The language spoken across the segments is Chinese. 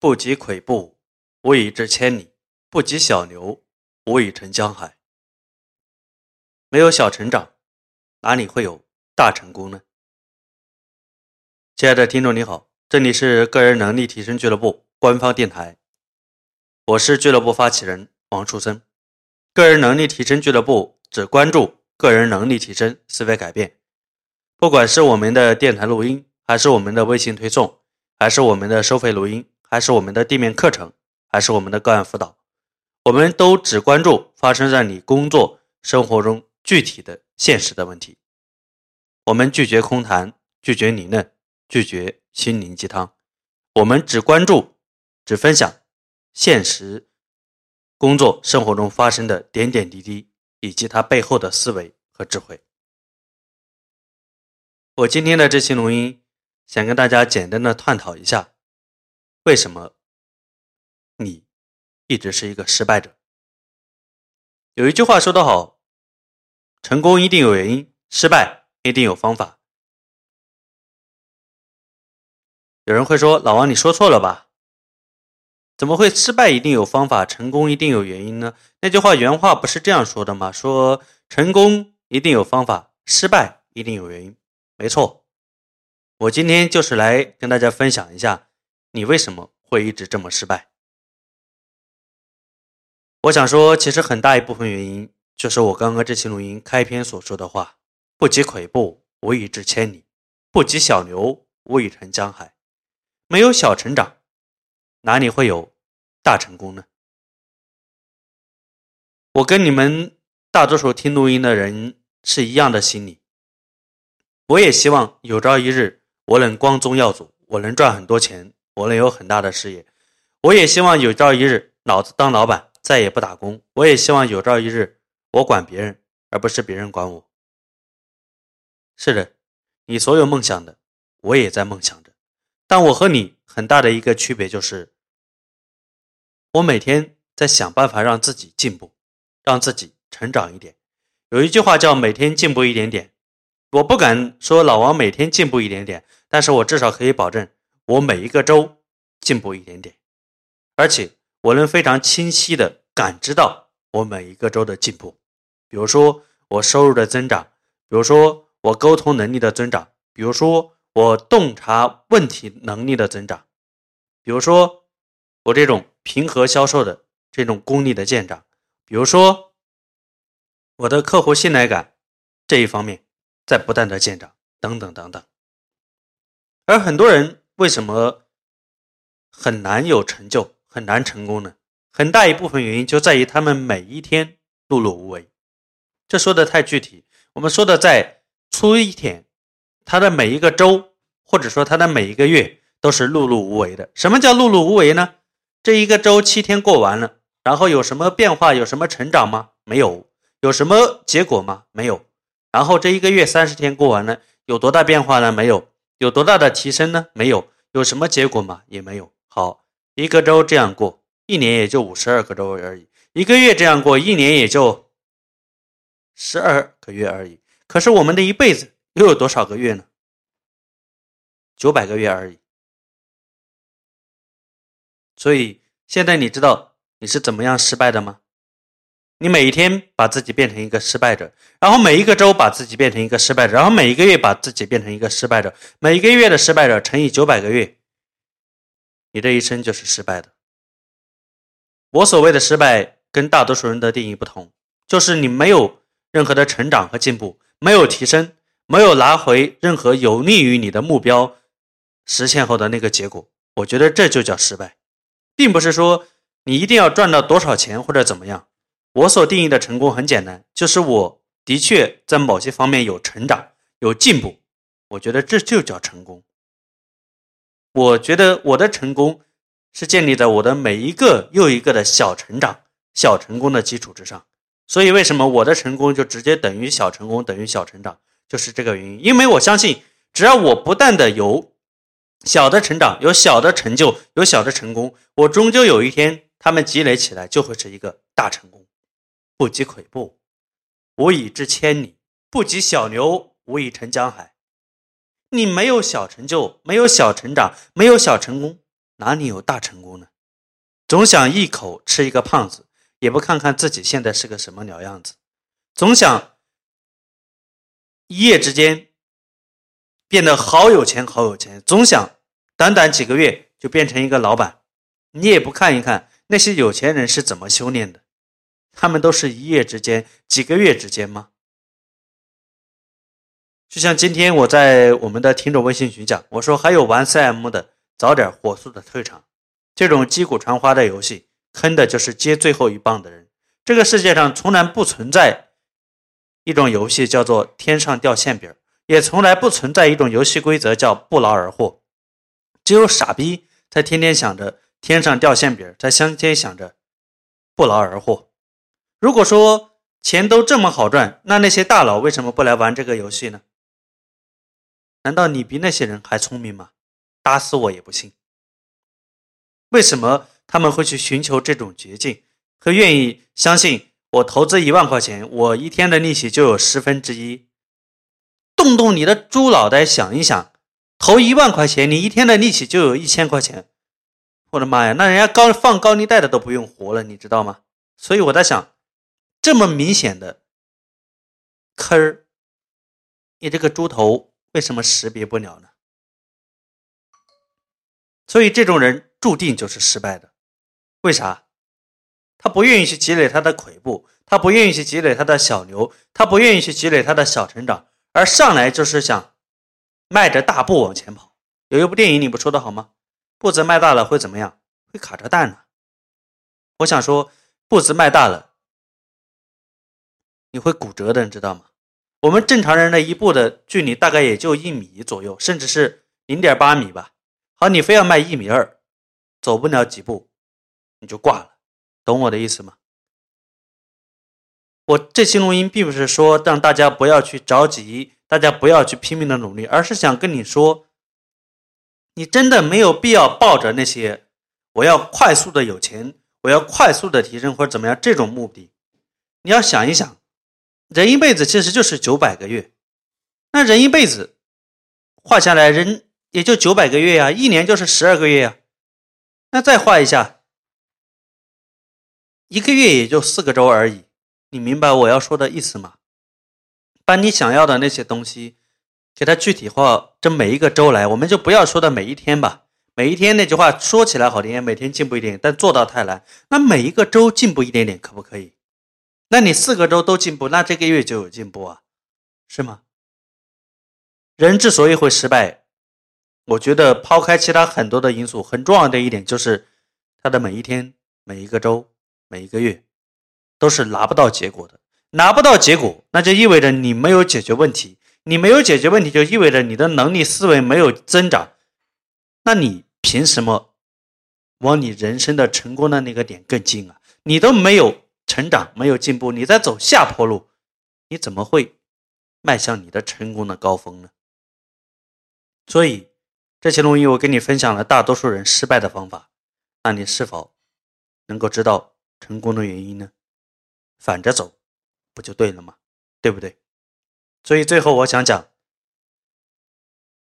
不及跬步，无以至千里；不及小牛，无以成江海。没有小成长，哪里会有大成功呢？亲爱的听众，你好，这里是个人能力提升俱乐部官方电台，我是俱乐部发起人王树森。个人能力提升俱乐部只关注个人能力提升、思维改变。不管是我们的电台录音，还是我们的微信推送，还是我们的收费录音，还是我们的地面课程，还是我们的个案辅导，我们都只关注发生在你工作生活中具体的现实的问题。我们拒绝空谈，拒绝理论，拒绝心灵鸡汤。我们只关注、只分享现实工作生活中发生的点点滴滴，以及它背后的思维和智慧。我今天的这期录音，想跟大家简单的探讨一下，为什么你一直是一个失败者？有一句话说得好，成功一定有原因，失败一定有方法。有人会说，老王你说错了吧？怎么会失败一定有方法，成功一定有原因呢？那句话原话不是这样说的吗？说成功一定有方法，失败一定有原因。没错，我今天就是来跟大家分享一下，你为什么会一直这么失败。我想说，其实很大一部分原因就是我刚刚这期录音开篇所说的话：“不及跬步，无以至千里；不及小牛，无以成江海。”没有小成长，哪里会有大成功呢？我跟你们大多数听录音的人是一样的心理。我也希望有朝一日我能光宗耀祖，我能赚很多钱，我能有很大的事业。我也希望有朝一日老子当老板，再也不打工。我也希望有朝一日我管别人，而不是别人管我。是的，你所有梦想的，我也在梦想着。但我和你很大的一个区别就是，我每天在想办法让自己进步，让自己成长一点。有一句话叫“每天进步一点点”。我不敢说老王每天进步一点点，但是我至少可以保证我每一个周进步一点点，而且我能非常清晰的感知到我每一个周的进步。比如说我收入的增长，比如说我沟通能力的增长，比如说我洞察问题能力的增长，比如说我这种平和销售的这种功力的见长，比如说我的客户信赖感这一方面。在不断的见长，等等等等。而很多人为什么很难有成就，很难成功呢？很大一部分原因就在于他们每一天碌碌无为。这说的太具体，我们说的再粗一点，他的每一个周，或者说他的每一个月，都是碌碌无为的。什么叫碌碌无为呢？这一个周七天过完了，然后有什么变化，有什么成长吗？没有。有什么结果吗？没有。然后这一个月三十天过完了，有多大变化呢？没有，有多大的提升呢？没有，有什么结果吗？也没有。好，一个周这样过，一年也就五十二个周而已；一个月这样过，一年也就十二个月而已。可是我们的一辈子又有多少个月呢？九百个月而已。所以现在你知道你是怎么样失败的吗？你每一天把自己变成一个失败者，然后每一个周把自己变成一个失败者，然后每一个月把自己变成一个失败者，每一个月的失败者乘以九百个月，你这一生就是失败的。我所谓的失败跟大多数人的定义不同，就是你没有任何的成长和进步，没有提升，没有拿回任何有利于你的目标实现后的那个结果。我觉得这就叫失败，并不是说你一定要赚到多少钱或者怎么样。我所定义的成功很简单，就是我的确在某些方面有成长、有进步，我觉得这就叫成功。我觉得我的成功是建立在我的每一个又一个的小成长、小成功的基础之上。所以，为什么我的成功就直接等于小成功等于小成长，就是这个原因。因为我相信，只要我不断的有小的成长、有小的成就、有小的成功，我终究有一天，他们积累起来就会是一个大成功。不及跬步，无以至千里；不及小牛，无以成江海。你没有小成就，没有小成长，没有小成功，哪里有大成功呢？总想一口吃一个胖子，也不看看自己现在是个什么鸟样子；总想一夜之间变得好有钱好有钱，总想短短几个月就变成一个老板，你也不看一看那些有钱人是怎么修炼的？他们都是一夜之间、几个月之间吗？就像今天我在我们的听众微信群讲，我说还有玩 CM 的，早点火速的退场。这种击鼓传花的游戏，坑的就是接最后一棒的人。这个世界上从来不存在一种游戏叫做天上掉馅饼，也从来不存在一种游戏规则叫不劳而获。只有傻逼才天天想着天上掉馅饼，才天天想着不劳而获。如果说钱都这么好赚，那那些大佬为什么不来玩这个游戏呢？难道你比那些人还聪明吗？打死我也不信。为什么他们会去寻求这种捷径，和愿意相信我投资一万块钱，我一天的利息就有十分之一？动动你的猪脑袋想一想，投一万块钱，你一天的利息就有一千块钱。我的妈呀，那人家高放高利贷的都不用活了，你知道吗？所以我在想，这么明显的坑儿，你这个猪头。为什么识别不了呢？所以这种人注定就是失败的。为啥？他不愿意去积累他的跬步，他不愿意去积累他的小牛，他不愿意去积累他的小成长，而上来就是想迈着大步往前跑。有一部电影你不说的好吗？步子迈大了会怎么样？会卡着蛋呢。我想说，步子迈大了，你会骨折的，你知道吗？我们正常人的一步的距离大概也就一米左右，甚至是零点八米吧。好，你非要迈一米二，走不了几步，你就挂了，懂我的意思吗？我这期录音并不是说让大家不要去着急，大家不要去拼命的努力，而是想跟你说，你真的没有必要抱着那些我要快速的有钱，我要快速的提升或者怎么样这种目的，你要想一想。人一辈子其实就是九百个月，那人一辈子画下来，人也就九百个月呀，一年就是十二个月呀。那再画一下，一个月也就四个周而已。你明白我要说的意思吗？把你想要的那些东西，给它具体化，这每一个周来，我们就不要说的每一天吧。每一天那句话说起来好听，每天进步一点，但做到太难。那每一个周进步一点点，可不可以？那你四个周都进步，那这个月就有进步啊，是吗？人之所以会失败，我觉得抛开其他很多的因素，很重要的一点就是他的每一天、每一个周、每一个月都是拿不到结果的。拿不到结果，那就意味着你没有解决问题。你没有解决问题，就意味着你的能力思维没有增长。那你凭什么往你人生的成功的那个点更近啊？你都没有。成长没有进步，你在走下坡路，你怎么会迈向你的成功的高峰呢？所以这期录音我跟你分享了大多数人失败的方法，那你是否能够知道成功的原因呢？反着走不就对了吗？对不对？所以最后我想讲，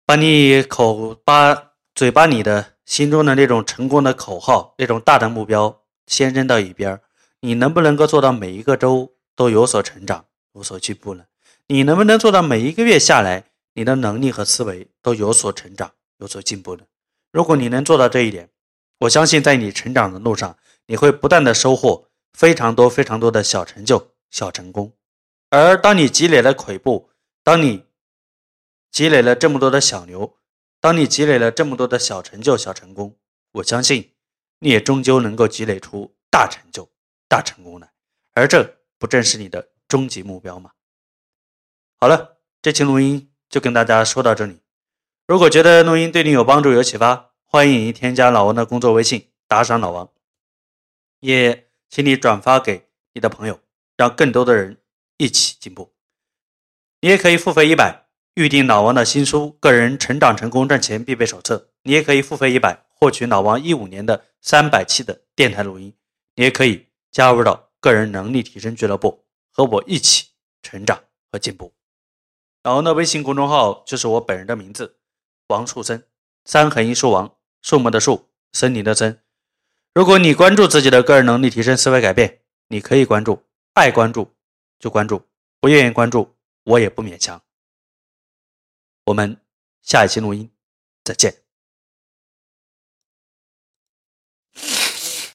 把你口把嘴巴里的心中的那种成功的口号，那种大的目标先扔到一边儿。你能不能够做到每一个周都有所成长、有所进步呢？你能不能做到每一个月下来，你的能力和思维都有所成长、有所进步呢？如果你能做到这一点，我相信在你成长的路上，你会不断的收获非常多、非常多的小成就、小成功。而当你积累了跬步，当你积累了这么多的小牛，当你积累了这么多的小成就、小成功，我相信你也终究能够积累出大成就。大成功的，而这不正是你的终极目标吗？好了，这期录音就跟大家说到这里。如果觉得录音对你有帮助、有启发，欢迎你添加老王的工作微信，打赏老王。也请你转发给你的朋友，让更多的人一起进步。你也可以付费一百，预定老王的新书《个人成长成功赚钱必备手册》。你也可以付费一百，获取老王一五年的三百期的电台录音。你也可以。加入到个人能力提升俱乐部，和我一起成长和进步。然后呢，微信公众号就是我本人的名字，王树森，三横一竖王，树木的树，森林的森。如果你关注自己的个人能力提升、思维改变，你可以关注，爱关注就关注，不愿意关注我也不勉强。我们下一期录音再见。